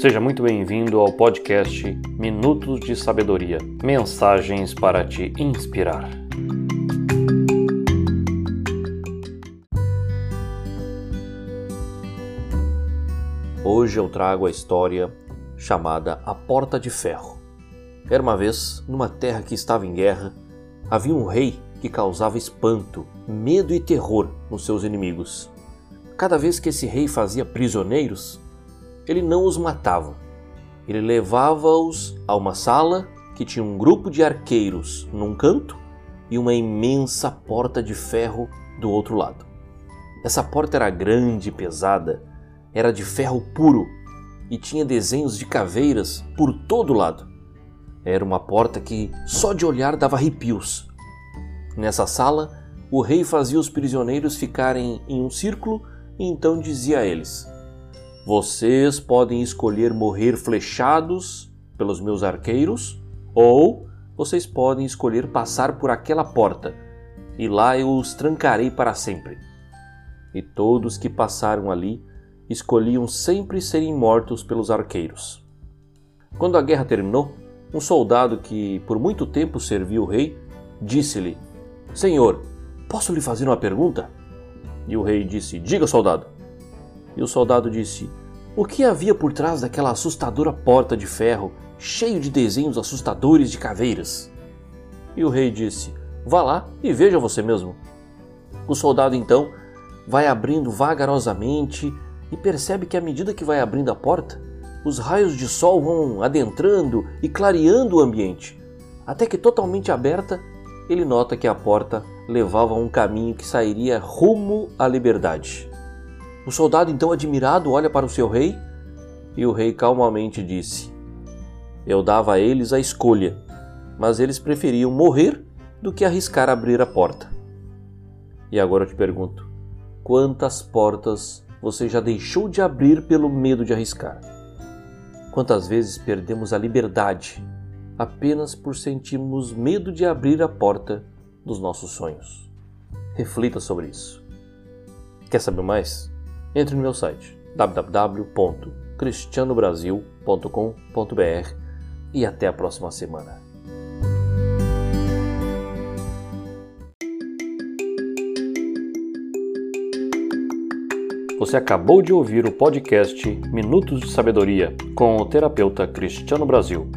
Seja muito bem-vindo ao podcast Minutos de Sabedoria mensagens para te inspirar. Hoje eu trago a história chamada A Porta de Ferro. Era uma vez, numa terra que estava em guerra, havia um rei que causava espanto, medo e terror nos seus inimigos. Cada vez que esse rei fazia prisioneiros, ele não os matava. Ele levava-os a uma sala que tinha um grupo de arqueiros num canto e uma imensa porta de ferro do outro lado. Essa porta era grande e pesada, era de ferro puro e tinha desenhos de caveiras por todo lado. Era uma porta que só de olhar dava arrepios. Nessa sala, o rei fazia os prisioneiros ficarem em um círculo e então dizia a eles: Vocês podem escolher morrer flechados pelos meus arqueiros, ou vocês podem escolher passar por aquela porta, e lá eu os trancarei para sempre. E todos que passaram ali escolhiam sempre serem mortos pelos arqueiros. Quando a guerra terminou, um soldado que por muito tempo serviu o rei disse-lhe: Senhor, posso lhe fazer uma pergunta? E o rei disse: Diga, soldado. E o soldado disse: O que havia por trás daquela assustadora porta de ferro, cheio de desenhos assustadores de caveiras? E o rei disse: Vá lá e veja você mesmo. O soldado então vai abrindo vagarosamente e percebe que à medida que vai abrindo a porta, os raios de sol vão adentrando e clareando o ambiente, até que totalmente aberta, ele nota que a porta levava a um caminho que sairia rumo à liberdade. O soldado, então admirado, olha para o seu rei e o rei calmamente disse: Eu dava a eles a escolha, mas eles preferiam morrer do que arriscar abrir a porta. E agora eu te pergunto: quantas portas você já deixou de abrir pelo medo de arriscar? Quantas vezes perdemos a liberdade apenas por sentirmos medo de abrir a porta dos nossos sonhos? Reflita sobre isso. Quer saber mais? Entre no meu site www.cristianobrasil.com.br e até a próxima semana. Você acabou de ouvir o podcast Minutos de Sabedoria com o terapeuta Cristiano Brasil.